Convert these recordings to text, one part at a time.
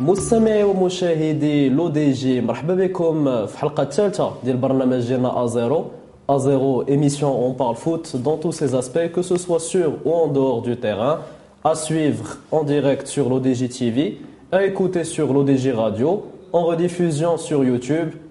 مستمعي ومشاهدي لو دي جي مرحبا بكم في الحلقه الثالثه ديال برنامج ديالنا ا زيرو ا زيرو émission on parle foot dans tous ses aspects que ce soit sur ou en dehors du terrain à suivre en direct sur l'ODJ TV à écouter sur l'ODJ Radio en rediffusion sur YouTube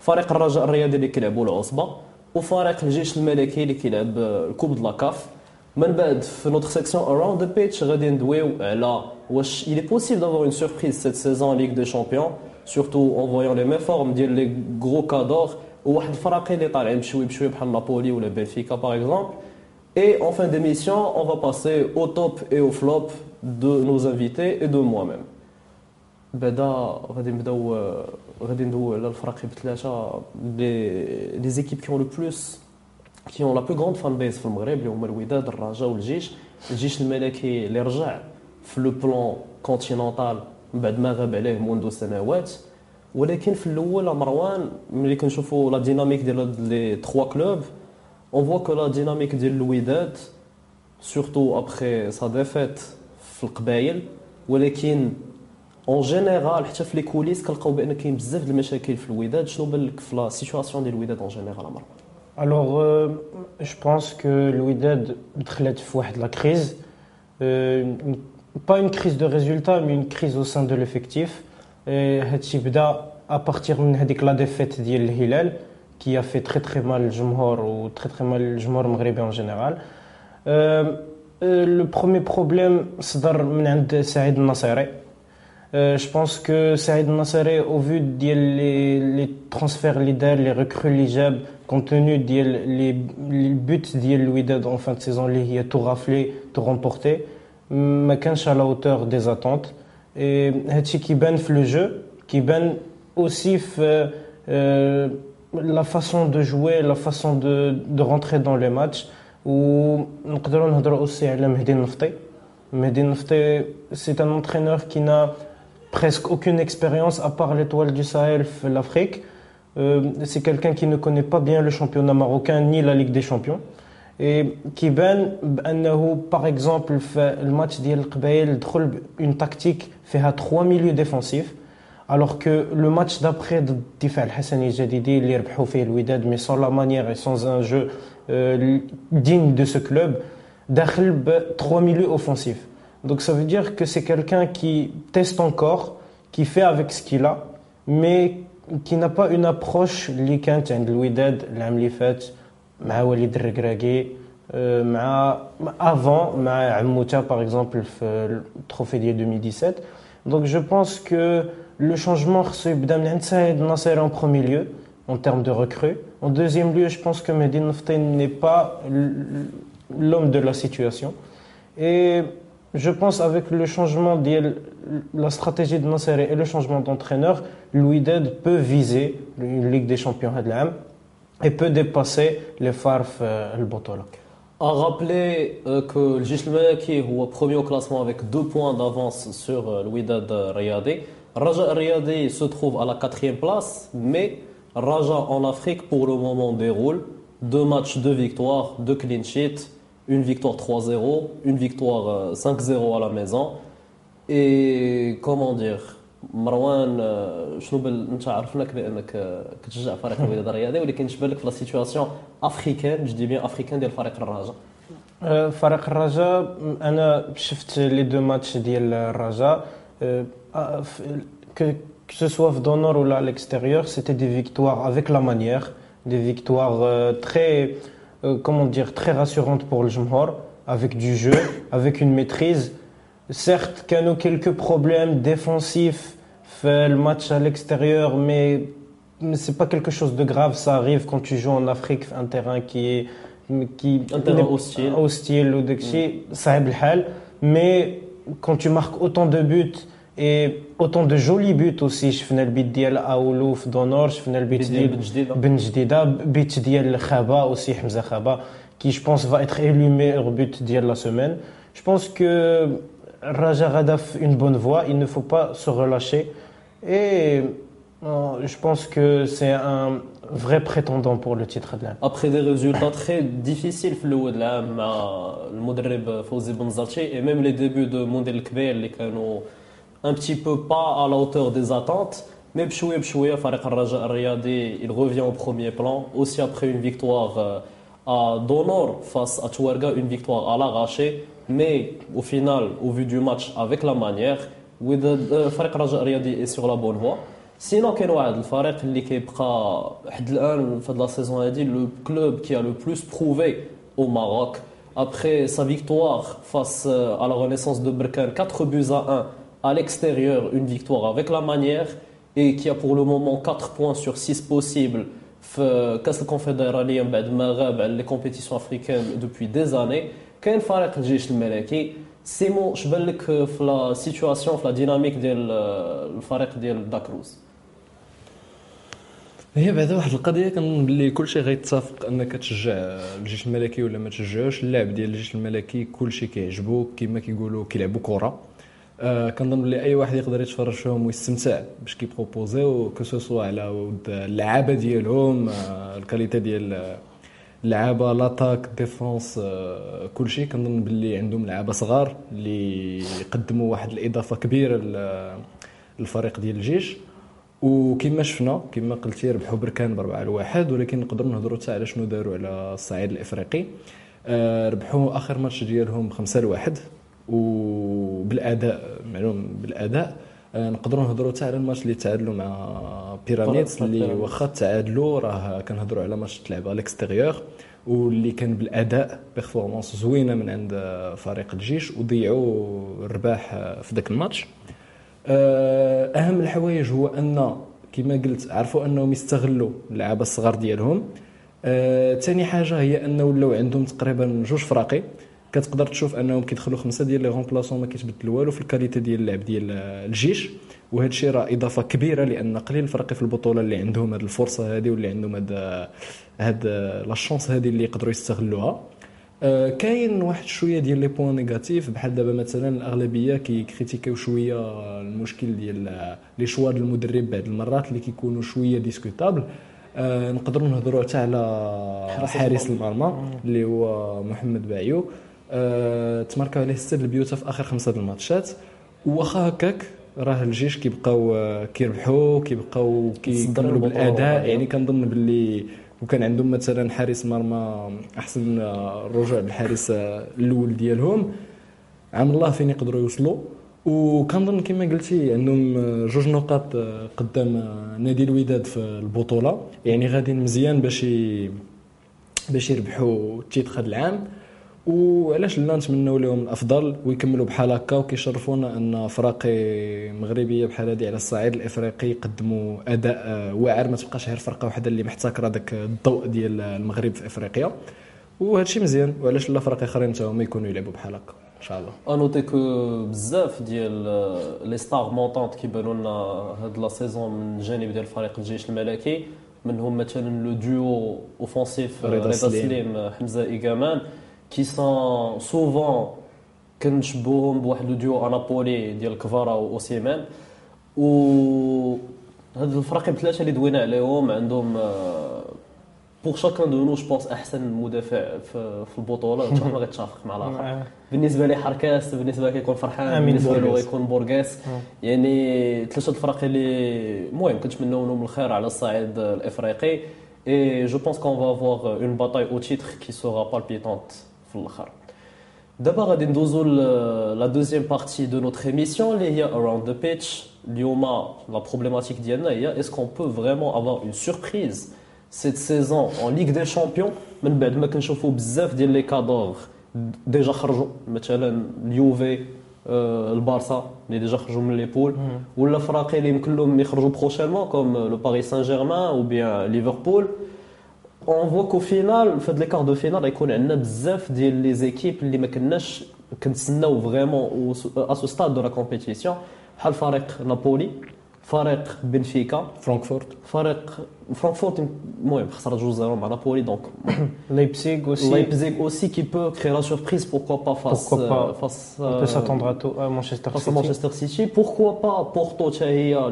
فريق الرجاء الرياضي اللي كيلعبوا العصبة وفريق الجيش الملكي اللي كيلعب ال coupe de la CAF من بعد في notre section Around the Pitch غادي ندويو على واش il est possible cette saison en Ligue des Champions surtout en voyant les méformes ديال les gros cadors وواحد الفرق اللي طالعين بشوي بشوي بحال نابولي ولا بنفيكا par exemple Et en fin d'émission, on va passer au top et au flop de nos invités et de moi-même. بعدا غادي نبداو غادي ندوي على الفرق بثلاثه les équipes qui ont le plus qui ont la plus grande fan base في المغرب اللي هما الوداد الرجاء والجيش. الجيش الملكي اللي رجع في le plan continental من بعد ما غاب عليه منذ سنوات. ولكن في الأول مروان ملي كنشوفوا la dynamique ديال les trois clubs on voit que la dynamique ديال الوداد surtout après sa défaite في القبايل ولكن en général حتى في les coulisses كنلقاو بأن كاين بزاف د المشاكل في الوداد شنو بان لك في la situation ديال الوداد en général مروان je pense que le Wydad دخلت في واحد. Euh, pas une crise de résultats, mais une crise au sein de l'effectif. Et هادشي بدا à partir من هذيك la défaite ديال الهلال a fait très très mal الجمهور و très très mal الجمهور المغربي. Euh, euh, le premier problème صدر من عند سعيد النصيري. Euh, je pense que Saïd Nassari, au vu des transferts leaders, les recrues les compte tenu des les, les buts d'Yel Widad en fin de saison, il a tout raflé, tout remporté, mais à la hauteur des attentes? Et qui ben le jeu, qui ben aussi fait, euh, la façon de jouer, la façon de, rentrer dans les matchs. Ou nous aussi à Mehdi Nafti. Mehdi c'est un entraîneur qui n'a presque aucune expérience à part l'étoile du Sahel, l'Afrique. Euh, c'est quelqu'un qui ne connaît pas bien le championnat marocain ni la Ligue des Champions. Et qui ben, par exemple, fait le match d'El Qbaïl, une tactique, fait à trois milieux défensifs. Alors que le match d'après de Hassan Jadidi, l'Ouidad, mais sans la manière et sans un jeu euh, digne de ce club, d'après ben, trois milieux offensifs. Donc ça veut dire que c'est quelqu'un qui teste encore, qui fait avec ce qu'il a, mais qui n'a pas une approche اللي كانت عند الوداد العام اللي فات مع وليد الركراكي مع avant مع عموته par exemple في التروفي ديال 2017 donc je pense que le changement خصو يبدا من عند سعيد الناصري en premier lieu en termes de recrues en deuxième lieu je pense que Mehdi Nafti n'est pas l'homme de la situation et je pense avec le changement de la stratégie de Nasser et le changement d'entraîneur, Louided peut viser une Ligue des Champions et peut dépasser les Farf le Botola. À rappeler que le Jish qui est premier au classement avec deux points d'avance sur le Wydad Riyadi. Raja Riyadi se trouve à la quatrième place, mais Raja en Afrique pour le moment déroule. Deux matchs, deux victoires, deux clean sheets une victoire 3-0, une victoire 5-0 à la maison. Et comment dire مروان شنو بال انت عرفناك بانك كتشجع فريق الوداد الرياضي ولكن اش بالك في لا سيتواسيون افريكان جو دي بيان افريكان ديال فريق الرجاء فريق الرجاء انا شفت لي دو ماتش ديال الرجاء que ce soit dans le nord ou à l'extérieur, c'était des victoires avec la manière, des victoires très euh, euh, comment dire, très rassurante pour le Jumhur, avec du jeu, avec une maîtrise. Certes, qu'il y quelques problèmes défensifs, fait le match à l'extérieur, mais, c'est pas quelque chose de grave. Ça arrive quand tu joues en Afrique, un terrain qui est qui hostile, hostile ou ça le. Mais quand tu marques autant de buts et autant de jolis buts aussi شفنا البيت ديال اولو في دونور شفنا البيت بيت ديال ديال بن جديدة. بن جديدة بيت ديال خابا aussi حمزة خابا qui je pense va être élu meilleur but ديال la semaine je pense que Raja غادا في une bonne voie il ne faut pas se relâcher et euh, je pense que c'est un vrai prétendant pour le titre de l'année. Après des résultats très difficiles في الاول العام مع المدرب فوزي بن زرتشي et même les débuts de Mondel الكبير اللي كانوا un petit peu pas à la hauteur des attentes. Mais bchoué bchoué, Farik Raja Riyadi, il revient au premier plan. Aussi après une victoire euh, à Donor face à Touarga, une victoire à l'arraché. Mais au final, au vu du match, avec la manière, euh, Farik Raja Riyadi est sur la bonne voie. Sinon, quel est le Farik est de la saison le club qui a le plus prouvé au Maroc après sa victoire face euh, à la Renaissance de Berkane, 4 buts à 1 à l'extérieur une victoire avec la manière et qui a pour le moment 4 points sur 6 possibles في كاس الكونفدراليه من بعد ما غاب على لي كومبيتيسيون افريكان دوبوي دي زاني كاين فريق الجيش الملكي سيمو شبان لك في لا سيتواسيون في لا ديناميك ديال الفريق ديال داكروز هي بعدا واحد القضيه كنظن باللي كلشي غيتفق انك تشجع الجيش الملكي ولا ما تشجعوش اللاعب ديال الجيش الملكي كلشي كيعجبو كما كيقولوا كيلعبوا كره آه كنظن بلي أي واحد يقدر يتفرج فيهم ويستمتع باش كيبروبوزيو que ce soit على ود اللعابة ديالهم آه ال qualité ديال اللعابة l'attaque défense آه كلشي كنظن باللي عندهم لعابة صغار اللي يقدموا واحد الإضافة كبيرة لل- للفريق ديال الجيش. وكما شفنا كما قلتي ربحوا بركان بأربعة لواحد ولكن نقدروا نهضروا حتى على شنو داروا على الصعيد الإفريقي. آه، ربحوا آخر ماتش ديالهم خمسة لواحد وبالأداء معلوم بالأداء آه، نقدروا نهضروا حتى على الماتش اللي تعادلوا مع بيراميدز اللي. واخا تعادلوا راه كنهضروا على ماتش تلعب على ال extérieur واللي كان بالأداء performance زوينة من عند آه، فريق الجيش وضيعوا الرباح آه، في ذاك الماتش آه، أهم الحوايج هو أن كما قلت عرفوا أنهم يستغلوا اللعابة الصغار ديالهم ثاني حاجة هي أنه ولاو عندهم تقريبا جوج فراقي كتقدر تشوف انهم كيدخلوا خمسة ديال les remplaçants ما كيتبدل والو في ال qualité ديال اللعب ديال الجيش. وهذا الشيء راه إضافة كبيرة لأن قليل الفرق في البطولة اللي عندهم هذه الفرصة هذه واللي عندهم هذا هاد la chance هذه اللي يقدروا يستغلوها. آه، كاين واحد شوية ديال les points négatifs بحال دابا مثلا الأغلبية كي critiquer و شوية المشكل ديال les choix ديال المدرب بعض المرات اللي كيكونوا شوية discutables آه، نقدروا نهضروا حتى على حارس المرمى. اللي هو محمد باعيو آه، عليه ست البيوتا في آخر خمسة الماتشات. واخا هكاك راه الجيش كيبقاو آه، كيربحوا كيبقاو كيكملوا بالأداء. يعني كنظن باللي وكان عندهم مثلا حارس مرمى أحسن آه، رجوع بالحارس آه، الأول ديالهم. عام الله فين يقدروا يوصلوا. وكنظن كما قلتي عندهم آه، جوج نقاط آه، قدام آه، نادي الوداد في البطولة. يعني غادي مزيان باش باش يربحوا التيتر هذا العام. وعلاش لا نتمنوا لهم الأفضل ويكملوا بحال هكا وكيشرفونا أن فراقي مغربية بحال هذه على الصعيد الإفريقي يقدموا أداء واعر. ما تبقاش غير فرقة واحدة اللي محتكرة داك الضوء ديال المغرب في إفريقيا. وهذا الشيء مزيان وعلاش لا فرق آخرين حتى هما يكونوا يلعبوا بحال هكا إن شاء الله. à noter que بزاف ديال les stars montantes كيبانوا لنا هاد la saison من جانب ديال فريق الجيش الملكي منهم مثلا le duo offensif رضا سليم. سليم حمزة ايغامان qui sont souvent كنشبوهم بواحد le duo à Napoli ديال كفارا واوسيمان و هاد الفرق بثلاثه اللي دوينا عليهم عندهم pour chacun de nous je pense أحسن مدافع في, البطولة إن شاء الله غيتفق مع الآخر. بالنسبة لي حركاس بالنسبة لي كيكون فرحان بالنسبة له. غيكون بورغاس. يعني ثلاثة الفرق اللي المهم كنتمناو لهم الخير على الصعيد الإفريقي. et je pense qu'on va avoir une bataille au titre qui sera palpitante في الاخر دابا غادي ندوزو لا دوزيام بارتي دو نوتر ايميسيون اللي هي اراوند ذا بيتش اليوم لا بروبليماتيك ديالنا هي اسكو بو فريمون افوار اون سوربريز سيت سيزون اون ليغ دي شامبيون من بعد ما كنشوفوا بزاف ديال لي كادور ديجا خرجوا مثلا اليوفي آه، البارسا اللي ديجا خرجوا من لي بول ولا فراقي اللي يمكن لهم يخرجوا بروشينمون كوم لو باريس سان جيرمان او بيان ليفربول on voit qu'au final, fait les quarts de finale, il y a بزاف des équipes qui ne vraiment euh, à ce stade de la compétition. بحال فريق Napoli, Farek Benfica, Francfort, Farek Francfort, moi, je 0 à Napoli, donc Leipzig aussi, Leipzig aussi qui peut créer la surprise, pourquoi pas face, pourquoi euh, face on peut euh, s'attendre à, tout à, Manchester City, Manchester City, pourquoi pas Porto, qui a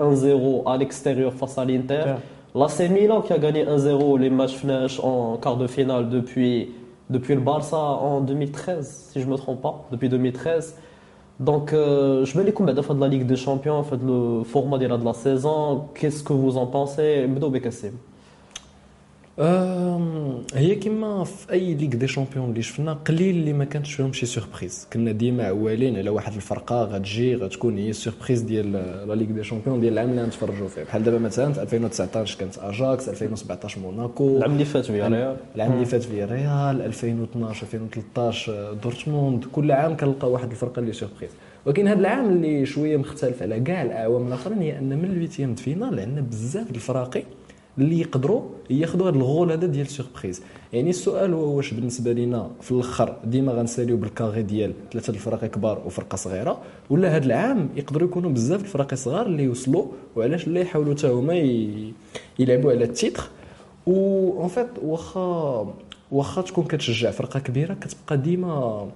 1-0 à l'extérieur face à l'Inter. L'AC Milan qui a gagné 1-0 les matchs FNASH en quart de finale depuis, le Barça en 2013, si je ne me trompe pas, depuis 2013. Donc, euh, je vais les combattre de la Ligue des Champions, en fait, le format de la saison? Qu'est-ce que vous en pensez? Bekassim? هي كما في أي Ligue des Champions اللي شفنا قليل اللي ما كانتش فيهم شي surprises كنا ديما عوالين على واحد الفرقة غتجي غتكون هي ال surprise ديال la Ligue des Champions ديال العام اللي غنتفرجوا فيه. بحال دابا مثلا في 2019 كانت أجاكس 2017 موناكو. العام اللي فات فياريال. العام اللي فات فياريال 2012 2013 دورتموند. كل عام كنلقى واحد الفرقة اللي surprise ولكن هذا العام اللي شوية مختلف على كاع الأعوام الآخرين هي أن من ال huitièmes finales عندنا بزاف الفراقي اللي يقدروا ياخذوا هذا ال rôle هذا ديال surprise يعني السؤال هو واش بالنسبة لنا في الأخر ديما غنساليو بال carré ديال ثلاثة الفرق كبار وفرقه صغيرة؟ ولا هذا العام يقدروا يكونوا بزاف الفرق صغار اللي يوصلوا وعلاش لا يحاولوا حتى هما يلعبوا على ال titre؟ و en fait واخا واخا تكون كتشجع فرقة كبيرة كتبقى ديما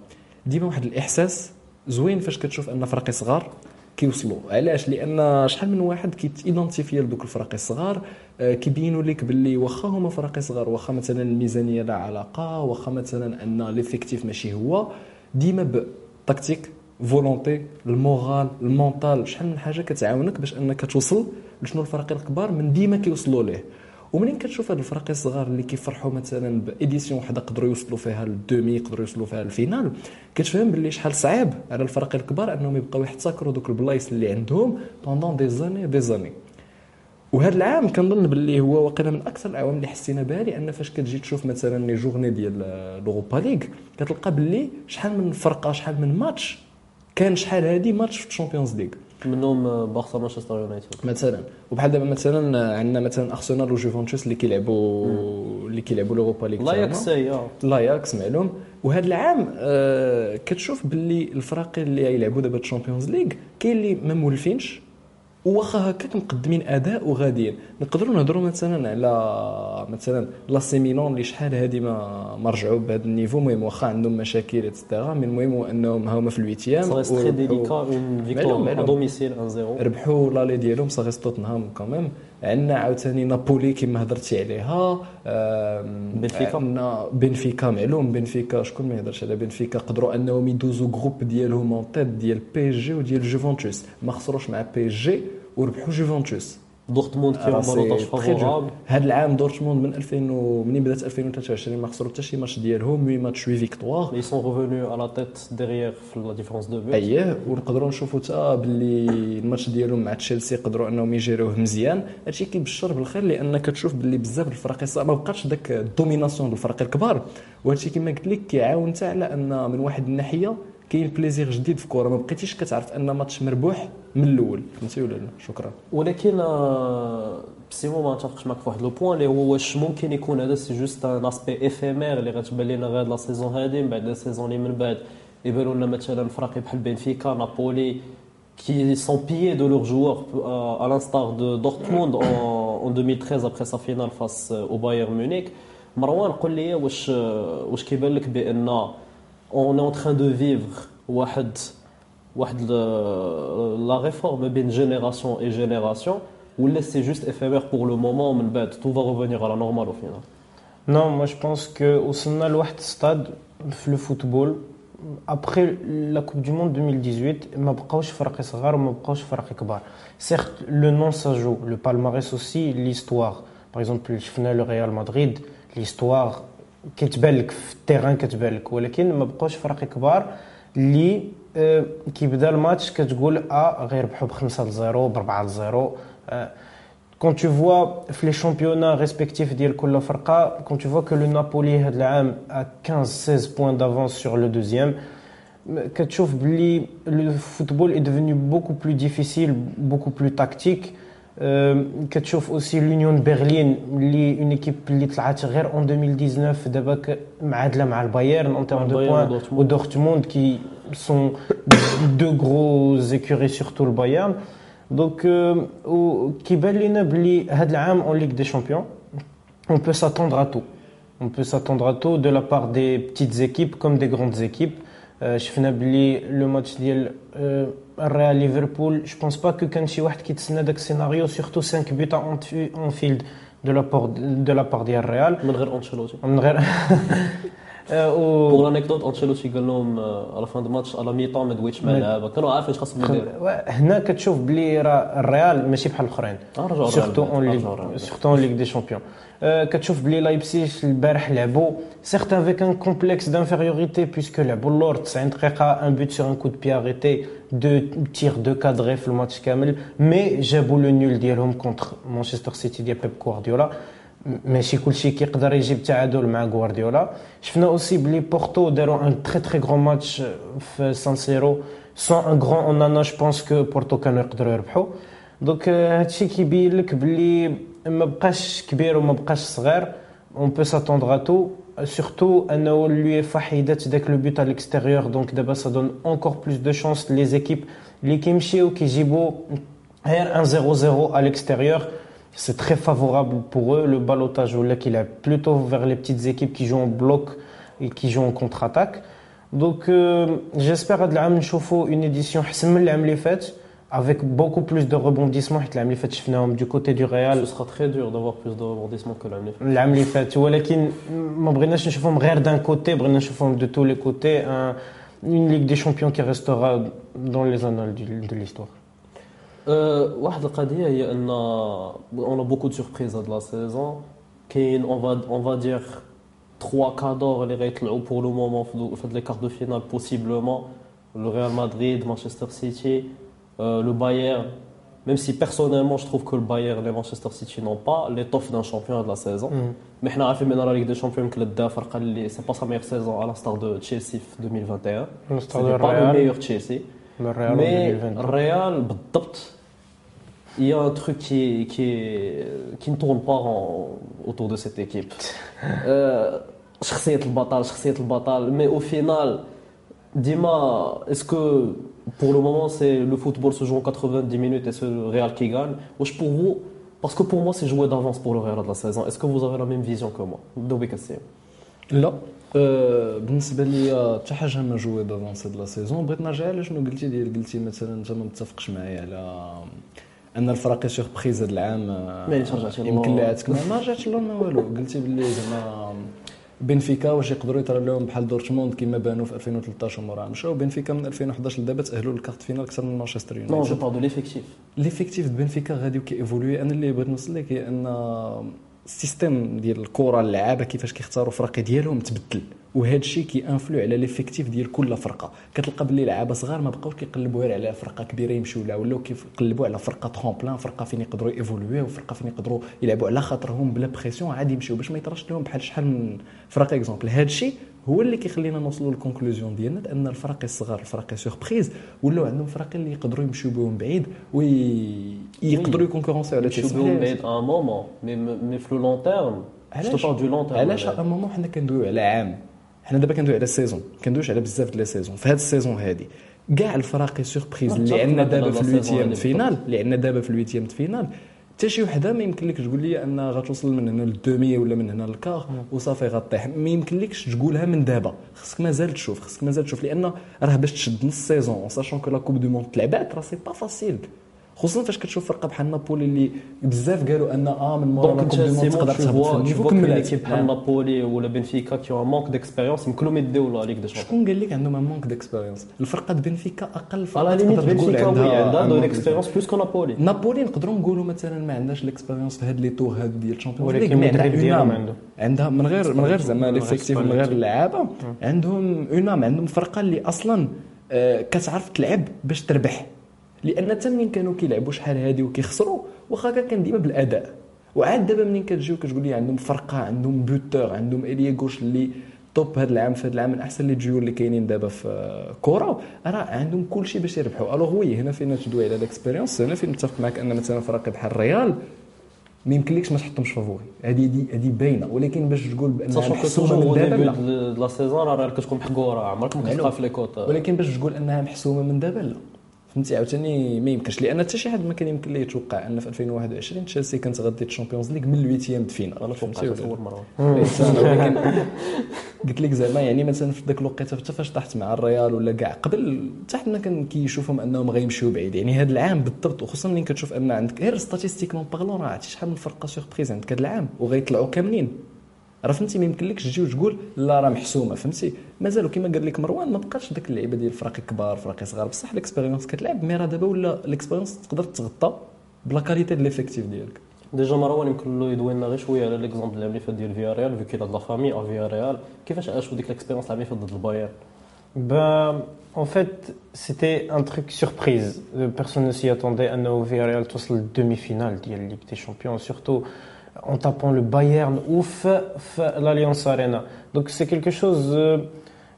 ديما واحد الإحساس زوين فاش كتشوف أن فرقي صغار كيوصلوا. علاش؟ لأن شحال من واحد كيت identifie لدوك الفرق الصغار كيبينوا لك باللي واخا هما فرق صغار واخا مثلا الميزانية لا علاقة واخا مثلا أن l'effectif ماشي هو ديما ب tactique volonté ال moral ال mental شحال من حاجة كتعاونك باش أنك توصل لشنو الفرق الكبار من ديما كيوصلوا ليه. ومنين كتشوف هاد الفرق الصغار اللي كيفرحوا مثلا ب édition وحدة قدروا يوصلوا فيها لل demi يقدروا يوصلوا فيها لل finale؟ كتفهم باللي شحال صعيب على الفرق الكبار أنهم يبقاو يحتكروا دوك البلايص اللي عندهم pendant des années des années وهذا العام كنظن باللي هو واقيلا من أكثر الأعوام اللي حسينا بها لأن فاش كتجي تشوف مثلا les journées ديال l'Europa League كتلقى باللي شحال من فرقة شحال من ماتش كان شحال هادي ماتش في ال Champions League. منهم آه، بارسا مانشستر يونايتد. مثلا. وبحال دابا مثلا عندنا مثلا أرسنال وجوفنتوس اللي كيلعبوا اللي كيلعبوا لوروبا ليغ لا يكسي آه لاياكس معلوم. وهذا العام آه كتشوف باللي الفرق اللي يلعبوا دابا الشامبيونز ليغ كاين اللي ما مولفينش واخا هكاك مقدمين أداء وغاديين نقدروا نهضروا مثلا على مثلا لا سي ميلان اللي شحال هادي ما ما رجعوا بهذا النيفو المهم واخا عندهم مشاكل اتسيتيرا من المهم أنهم هما في الويتيام délicat, une معلوم، victoire à معلوم. domicile 1-0. ربحوا لالي ديالهم صافي توتنهام كوميم عندنا عاوتاني نابولي كما هضرتي عليها بنفيكا. عندنا بنفيكا معلوم بنفيكا شكون ما يهضرش على بنفيكا؟ قدروا انهم يدوزوا جروب ديالهم اون تيت ديال بي جي وديال جوفنتوس ما خسروش مع بي جي وربحوا جوفنتوس دورتموند كي هما نوطاج فافورابل هذا العام دورتموند من 2000 و- منين بدات 2023 ما خسروا حتى شي ماتش ديالهم 8 ماتش 8 فيكتوار. Sont revenus à la tête derrière في la différence de but. اييه ونقدروا نشوفوا حتى باللي الماتش ديالهم مع تشيلسي قدروا أنهم يجيروه مزيان. هادشي كيبشر بالخير لأن كتشوف باللي بزاف الفرق ما بقاتش داك الدوميناسيون ديال الفرق الكبار. وهادشي كما قلت لك كيعاون حتى على أن من واحد الناحية كاين plaisir جديد في الكره ما بقيتيش كتعرف أن ماتش مربوح من الأول فهمتي ولا لا؟ شكرا. ولكن آه، سيمون ما نتفقش معك في واحد le point اللي هو واش ممكن يكون هذا c'est juste un aspect éphémère اللي غتبان لنا غير la saison هذه من بعد la saison اللي من بعد. يبانوا لنا مثلا فرق بحال بنفيكا نابولي qui sont pillés de leurs joueurs l'instar de Dortmund en, en 2013 après sa finale face euh, au Bayern مروان قول لي واش آه، واش كيبان لك بأن on est en train de vivre euh, euh, la réforme bien génération et génération ou laisse c'est juste éphémère pour le moment mais ben, tout va revenir à la normale au final. Non moi je pense que au stade le football après la Coupe du Monde 2018, ma Certes, le nom ça joue, le palmarès aussi, l'histoire. Par exemple, je le Real Madrid, l'histoire, لو كتبان لك في ال terrain كتبان لك. ولكن ما بقاوش فرق كبار اللي آه، كيبدا الماتش كتقول آه غيربحوا ب 5 ل 0 ب 4 ل 0 آه، quand tu vois في les championnats respectifs ديال كل فرقة quand tu vois que le Napoli هذا العام a 15 16 points d'avance sur le deuxième كتشوف بلي le football est devenu beaucoup plus difficile beaucoup plus tactique. Euh, كتشوف اوسي لونيون برلين اللي اون ايكيب اللي طلعت غير اون 2019 دابا ك- معادله مع البايرن اون تيرم دو البايرن بوان ودورتموند. ودورتموند كي سون دو غروز ايكوري سورتو البايرن دونك كيبان لينا بلي هذا العام اون ليغ دي شامبيون on peut s'attendre à tout. On peut s'attendre à tout de la part des petites équipes comme des grandes équipes. Euh, شفنا بلي لو ماتش ديال آه، الريال ليفربول جو بونس با كو كان شي واحد كيتسنى داك السيناريو سورتو 5 بوت اون فيلد دو لا بار دو لا بار ديال الريال من غير انشيلوتي من غير آه، و- بور لانيكدوت انشيلوتي قال لهم على fin match على mi-temps ما دويتش مع اللعابه كانوا عارفين اش خاصهم يديروا هنا كتشوف بلي راه الريال ماشي بحال الاخرين. بعد، en Ligue. Surtout en Ligue des Champions كتشوف بلي لايبسيج البارح لعبوا certes avec un complexe d'infériorité puisque لعبوا اللور 90 دقيقة un but sur un coup de pied arrêté deux tirs deux cadrés في الماتش كامل mais جابوا le nul ديالهم contre مانشستر سيتي ديال بيب غوارديولا ماشي كلشي كيقدر يجيب تعادل مع غوارديولا. شفنا aussi بلي بورتو داروا un très très grand match في سان سيرو sans un grand Onana je pense que بورتو كانوا يقدروا يربحوا. Donc آه، هادشي كيبين لك بلي ما بقاش كبير وما بقاش صغير. On peut s'attendre à tout surtout أنه اليوفا حيدات داك le but على ال extérieur donc دابا ça donne encore plus de chances les équipes اللي كيمشيو كيجيبوا غير un 0 0 à l'extérieur. c'est très favorable pour eux. Le ballotage balotage, il est plutôt vers les petites équipes qui jouent en bloc et qui jouent en contre-attaque. Donc, euh, j'espère que une édition avec beaucoup plus de rebondissements. Du côté du Real. Ce sera très dur d'avoir plus de rebondissements que l'année faite. Mais d'un côté, de tous les côtés, une Ligue des Champions qui restera dans les annales de l'histoire. واحد القضيه هي ان اون بوكو دو سوربريز هاد لا سيزون كاين اون فا اون فا دير 3 كادور اللي غيطلعوا بور لو مومون في هاد لي كارت دو فينال بوسيبلومون لو ريال مدريد مانشستر سيتي لو بايرن même si personnellement je trouve que le Bayern et Manchester City n'ont pas l'étoffe d'un champion de la saison. Mais حنا عارفين من لا Ligue des Champions يمكن لدا فرقه اللي سي با سا ميور سيزون على ستار دو تشيلسي في 2021 على سي ستار دو با لو الريال. ميور تشيلسي Le Real Mais Real, il y a un truc qui, qui, qui ne tourne pas autour de cette équipe. euh, mais au final, Dima, est-ce que pour le moment, c'est le football se joue en 90 minutes et c'est le Real qui gagne? Ou pour vous, parce que pour moi, c'est jouer d'avance pour le Real de la saison. Est-ce que vous avez la même vision que moi? Non. أه بالنسبة لي حتى حاجة ما جوي دافونسي دو لا سيزون بغيت نرجع على شنو قلتي ديال قلتي مثلا أنت ما متفقش معايا على أن الفرق سوربريز هذا العام آه، يمكن للور. لعبتك ما رجعتش ما والو. قلتي باللي زعما بنفيكا واش يقدروا يطرى لهم بحال دورتموند كما بانوا في 2013 ومورا مشاو بنفيكا من 2011 لدابا تأهلوا لل quart finale أكثر من مانشستر non je يونايتد parle de l'effectif. L'effectif de بنفيكا غادي كي évoluer أنا اللي بغيت نوصل لك هي أن ال système ديال الكرة اللعابة كيفاش كيختاروا فرقي ديالهم تبدل. وهذا الشيء كي influe على l'effectif ديال كل فرقة. كتلقى باللي لعابة صغار ما بقاوش كيقلبوا غير على فرقة كبيرة يمشيو لها ولاو كيقلبوا على فرقة tremplin فرقة فين يقدروا évoluer وفرقة فين يقدروا يلعبوا على خاطرهم بلا pression عادي يمشيو باش ما يطراش لهم بحال شحال من فرق exemple هذا الشيء هو اللي كيخلينا نوصلوا لل conclusion ديالنا بان الفرق الصغار الفرق surprise ولاو عندهم فرق اللي يقدروا يمشيو بهم بعيد ويقدروا ي concurrencer على يمشيو بهم بعيد en moment mais mais في le long terme علاش؟ علاش à moment حنا كندويو على عام؟ حنا دابا كندويو على ال saison كندويوش على بزاف ديال les saisons في هذه ال saison هذه كاع الفرق surprise اللي عندنا دابا في ال huitième saison finale اللي عندنا دابا في ال huitième finale حتى شي وحدة ما يمكن لكش تقول لي أن غتوصل من هنا لل demi ولا من هنا لل quart وصافي غطيح. ما يمكن لكش تقولها من دابا. خصك مازال تشوف خصك مازال تشوف لأن راه باش تشد نص saison sachant que la coupe du monde تلعبات راه c'est pas facile. خصوصا فاش كتشوف فرقة بحال نابولي اللي بزاف قالوا أن آه من مورا donc تقدر تهبط في بحال نابولي ولا بنفيكا manque d'expérience يمكنوا ما يديو la Ligue des Champions شكون قال لك عندهم manque d'expérience الفرقة بنفيكا أقل فرقة تقدر تقول عندها un de l'expérience plus que نابولي نابولي نقدروا نقولوا مثلا ما عندهاش l'expérience في هاد les tours هادو ديال الشامبيونز ولكن المدرب ديالهم عنده. عندها من غير من غير زعما l'effectif من غير اللعابة. عندهم une âme عندهم فرقة اللي أصلا آه، كتعرف تلعب باش تربح. لأن حتى منين كانوا كيلعبوا شحال هادي وكيخسروا واخا كان ديما بالأداء. وعاد دابا منين كتجي وكتقول لي عندهم فرقة عندهم buteur عندهم ailier gauche اللي top هذا العام في هذا العام من أحسن les joueurs اللي كاينين دابا في كره راه عندهم كل شيء باش يربحوا. Alors oui هنا فين تدوي على ال expérience هنا فين نتفق معك أن مثلا فرق بحال الريال ما يمكنلكش ما تحطهمش favoris هذه هذه باينة. ولكن باش تقول بانها محسومه من دابا لا. la saison راه كتكون محقورة عمرك ما كتلقى في les cotes. ولكن باش تقول أنها محسومة من دابا لا. فهمتي عاوتاني ما يمكنش. لأن حتى شي حد ما كان يمكن ليه يتوقع أن في 2021 تشيلسي كانت غادي الشامبيونز ليغ من ال huitième de finale أنا فهمتي؟ أول مرة. ولكن قلت لك زعما يعني مثلا في ذاك الوقيته حتى فاش طحت مع الريال ولا كاع قبل حتى حد ما كان كيشوفهم أنهم غيمشيو بعيد. يعني هذا العام بالضبط وخصوصا ملي كتشوف أن عندك غير statistiquement parlant راه عرفتي شحال من فرقة surprise عندك هذا العام وغيطلعوا كاملين. راه فهمتي ما يمكنلكش تجي وتقول لا راه محسومة فهمتي؟ مازالوا كما قال لك مروان ما بقاش ديك اللعيبه ديال فرق كبار فرق صغار. بصح ال expérience كتلعب mais راه دابا ولا ال expérience تقدر تغطى ب la qualité ديال l'effectif ديالك. Déjà مروان يمكن له يدوي لنا غير شوية على l'exemple اللي فات ديال فيا ريال vu qu'il a famille à فيا ريال كيفاش عاشوا ديك ال expérience اللي فات ضد البايرن؟ Ben, en fait, c'était un truc surprise. Personne ne s'y attendait. أن Villarreal توصل demi-finale de la Ligue des Champions, surtout en tapant le Bayern ou l'Alliance Arena. Donc c'est quelque chose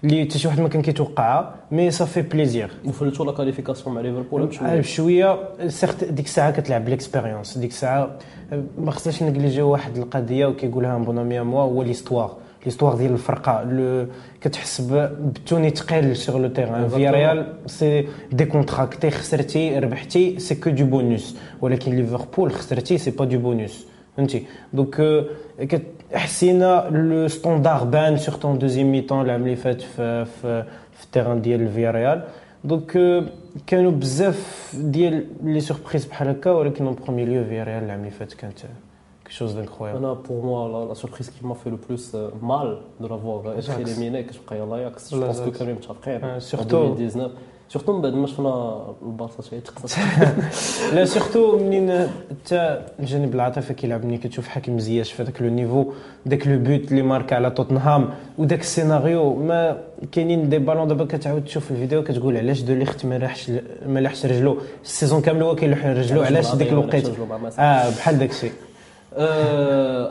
اللي حتى شي واحد ما كان كيتوقعها مي صافي بليزير وفلتوا لا كاليفيكاسيون مع ليفربول بشويه بشويه سيرت ديك الساعه كتلعب بالاكسبيريونس ديك الساعه ما خصناش نجليجيو واحد القضيه وكيقولها بون امي موا هو ليستوار ليستوار ديال الفرقه كتحس بالتوني ثقيل سور لو تيران فيا ريال سي دي كونتراكتي خسرتي ربحتي سي كو دو بونوس ولكن ليفربول خسرتي سي با دو بونوس فهمتي دونك حسينا لو ستوندار بان سورتو دوزيام ميتون العام اللي فات في في, في التيران ديال فيا ريال دونك كانوا بزاف ديال لي سوربريز بحال هكا ولكن اون برومي ليو فيا ريال العام اللي فات كانت quelque chose d'incroyable. Là, pour moi, la, la, surprise qui m'a fait le plus euh, mal de l'avoir été éliminé, que je crois à l'Ajax, je pense que quand même, tu as Surtout. En 2019. سورتو من بعد ما شفنا البارسا شي تخسر لا surtout منين حتى الجانب العاطفي كيلعب ملي كتشوف حكيم زياش في هذاك le niveau داك le but اللي ماركا على توتنهام وداك السيناريو ما كاينين des ballons دابا كتعاود تشوف الفيديو كتقول علاش دو ليخت ما لاحش ما لاحش رجلو ال saison كامل هو كيلوح رجلو علاش ديك الوقيته آه بحال داك الشيء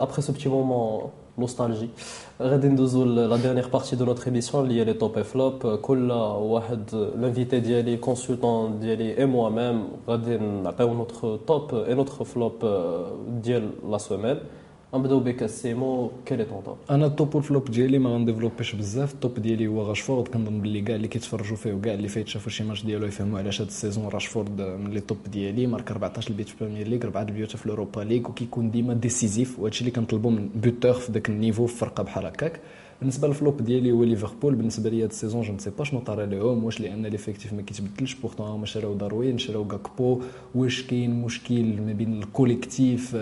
ابخي سو بتي مومون نوستالجي غادي ندوزو لا ديرنيير بارتي دو نوتر ايميسيون اللي هي لي توب اي فلوب كل واحد لانفيتي ديالي كونسلتون ديالي اي موا ميم غادي نعطيو نوتر توب اي نوتر فلوب ديال لا سومين نبداو بك سيمو quel est ton top أنا ال top وال flop ديالي ما غنديفلوبيش بزاف. ال top ديالي هو راشفورد كنظن باللي كاع اللي كيتفرجوا فيه وكاع اللي فايتشافوا شي ماتش ديالو يفهموا علاش هاد ال saison راشفورد من les tops ديالي. مارك 14 البيت في البريمير ليغ 4 البيوت في الأوروبا ليغ وكيكون ديما décisif وهادشي اللي كنطلبوا من buteur في ذاك ال niveau في فرقة بحال هكاك. بالنسبة لل flop ديالي هو ليفربول بالنسبة لي هاد ال saison je ne sais pas شنو طرا لهم واش لأن l'effectif ما كيتبدلش pourtant هما شراو داروين شراو غاكبو واش كاين مشكل ما بين ال collectif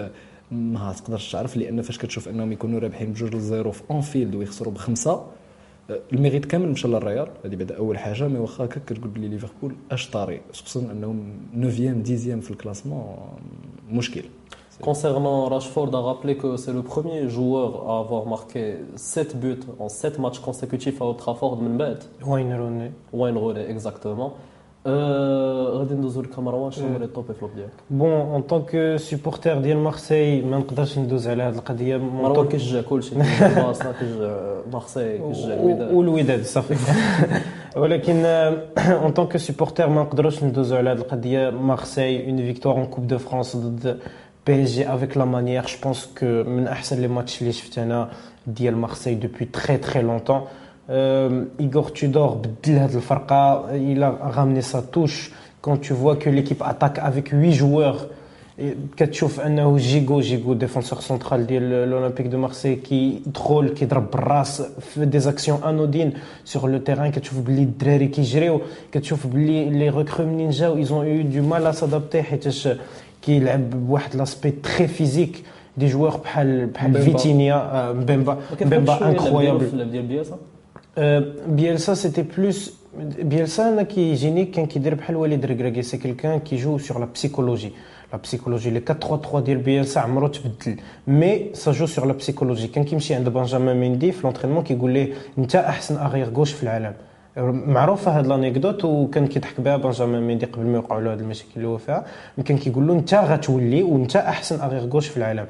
ما تقدرش تعرف لأن فاش كتشوف أنهم يكونوا رابحين بجوج ل zéro في اونفيلد ويخسروا بخمسة الميريت كامل مشى للريال هذه بعدا أول حاجة mais واخا هكا كتقول بلي ليفربول أش طاري خصوصا أنهم 9 10 في ال classement مشكل Concernant Rashford, a rappelé que c'est le premier joueur à avoir marqué 7 buts en 7 matchs consécutifs à Old Trafford. Wayne Rooney. Wayne Rooney, exactement. غادي ندوزو للكاميرا شنو هو لي توب فلوب ديالك بون اون طونك سوبورتر ديال مارسي ما نقدرش ندوز على هذه القضيه مروان كيشجع كلشي بارسا كيشجع مارسي كيشجع الوداد والوداد صافي ولكن اون طونك سوبورتر ما نقدروش ندوزو على هذه القضيه مارسي اون فيكتوار اون كوب دو فرانس ضد بي اس جي افيك لا مانيير جو بونس كو من احسن لي ماتش اللي شفت انا ديال مارسي دوبوي تري تري لونتون Igor Tudor il a ramené sa touche quand tu vois que l'équipe attaque avec 8 joueurs كتشوف انه جيغو جيغو ديفونسور سنترال ديال الاولمبيك دو مارسي كي ترول كيضرب بالراس في دي زاكسيون انودين سور لو تيران كتشوف بلي الدراري كيجريو كتشوف بلي لي ريكرو منين جاو ايزون يو دو مال ا سادابتي حيتاش كيلعب بواحد لاسبي تري فيزيك دي جوار بحال بحال فيتينيا مبيمبا مبيمبا انكرويابل ديال بياسا بيلسا c'était plus بيلسا أنا كيجيني كان كيدير بحال وليد ركراكي c'est quelqu'un qui joue sur la psychologie la psychologie les 4 3 3 ديال بيلسا عمرو تبدل mais ça joue sur la psychologie كان كيمشي عند بنجامين ميندي في l'entraînement كيقول ليه انت احسن arrière gauche في العالم معروفه هاد l'anecdote وكان كيضحك بها بنجامين ميندي قبل ما يوقعوا له هاد المشاكل اللي هو فيها كان كيقول له انت غتولي وانت احسن arrière gauche في العالم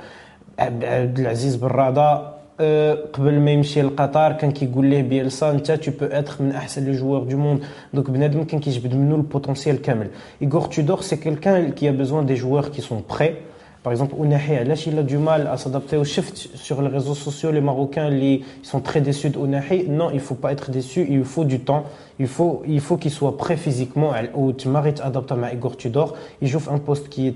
عبد العزيز آه، قبل ما يمشي لقطر كان كيقول ليه بيلسا انت تو بو اتر من احسن لي جوار دو موند دونك بنادم كان كيجبد منه البوتونسيال كامل ايغور تودور سي كيلكان كي ا بيزوان دي جوار كي سون بري Par exemple, Ounahi, علاش il a du mal à s'adapter au shift sur les réseaux sociaux, les Marocains ils sont très déçus d'Ounahi. Non, il faut pas être déçu, il faut du temps. Il faut, il faut qu'il soit prêt physiquement. Ou tu m'arrêtes adapté à Igor Tudor. Il joue un poste qui est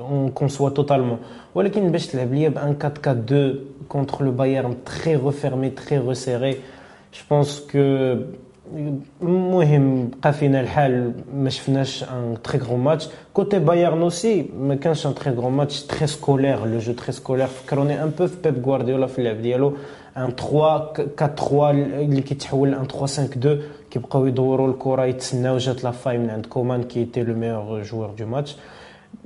اون كونسوا توتالمون ولكن باش تلعب ليا ب 1 4 4 2 كونتر لو بايرن تري ريفيرمي تري ريسيري جو بونس كو المهم بقى فينا الحال ما شفناش ان تري غرو ماتش كوتي بايرن اوسي ما كانش ان تري غرو ماتش تري سكولير لو جو تري سكولير فكروني ان بو في بيب غوارديولا في اللعب ديالو ان 3 4 3 اللي كيتحول ان 3 5 2 كيبقاو يدوروا الكره يتسناو جات لا فاي من عند كومان كي تي لو ميور جوور دو ماتش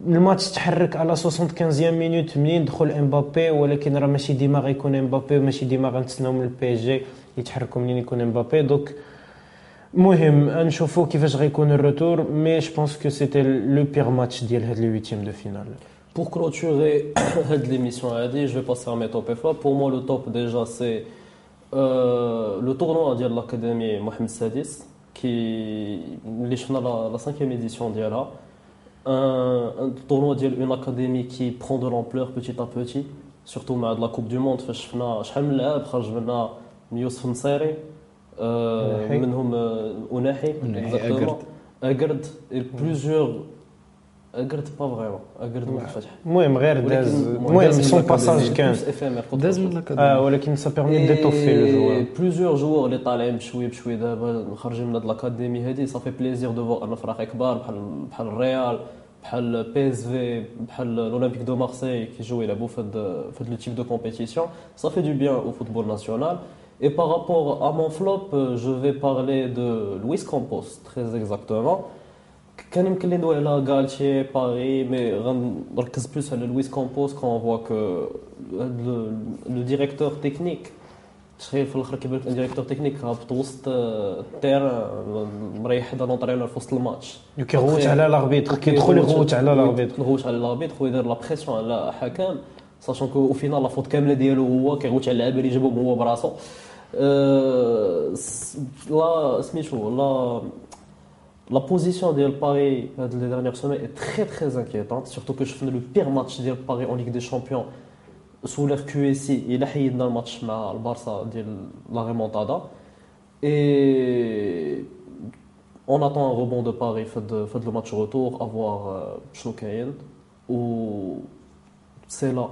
الماتش تحرك على 75 مينوت منين دخل إمبابي ولكن راه ماشي ديما غيكون إمبابي وماشي ديما غنتسناو من البي جي يتحركوا منين يكون إمبابي دوك المهم نشوفوا كيفاش غيكون ال retour mais je pense que c'était le pire match ديال هاد les huitièmes de finale Pour clôturer cette l'émission, je vais passer à mes top et flop. Pour moi, le top déjà, c'est euh, le tournoi de l'Académie محمد السادس, qui est la cinquième édition d'Yala. Un, un tournoi d'une académie qui prend de l'ampleur petit à petit, surtout avec la Coupe du Monde. شفنا شحال من لاعب خرج منا يوسف نصيري آه، أوناحي. منهم آه، أوناحي أوناحي، exactement. أقرد. أقرد بلوزيور أقرد با فريمون أقرد ما فتح المهم غير داز ولكن- المهم داز من سون الأكاديمي، باساج كان plus éphémère qu'autre داز chose. من الاكاديمي اه ولكن سا بيرمي ديتوفي لو جوار بلوزيور جوور اللي طالعين بشوي بشوي دابا خارجين من هاد لاكاديمي هادي صافي بليزير دو فوار ان فرق كبار بحال بحال الريال بحال بي اس في بحال لولمبيك دو مارسي كيجيو يلعبوا في هاد في هاد لو تيب دو كومبيتيسيون صافي دو بيان au football national Et par rapport à mon flop, euh, je vais parler de Luis Campos, très exactement. كان يمكن لي ندوي على غالتي pareil mais غنركز plus على لويس كومبوس qu'on voit que le directeur technique. تخيل في الآخر كيبان لك directeur technique هابط وسط التيران مريح حدا l'entraîneur في وسط الماتش. كيغوت على l'arbitre كيدخل يغوت على l'arbitre يغوت على l'arbitre ويدير la pression على حكم sachant que au final la faute كامله ديالو هو كيغوت على اللعابه اللي جابهم هو براسو لا سميتو لا La position de Paris euh, les dernières semaines est très très inquiétante, surtout que je fais le pire match de Paris en Ligue des Champions sous l'ère QSI. Il a حيدنا le match مع البارسا ديال la remontada. Et on attend un rebond de Paris fait de, fait le match retour, à voir euh, شنو كاين. Ou c'est là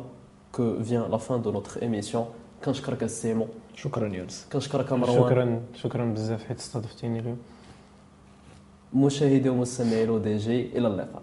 que vient la fin de notre émission. كنشكرك السيمو شكرا يونس كنشكرك مروان شكرا شكرا بزاف حيت استضفتيني اليوم مشاهدي ومستمعي لو دي جي إلى اللقاء.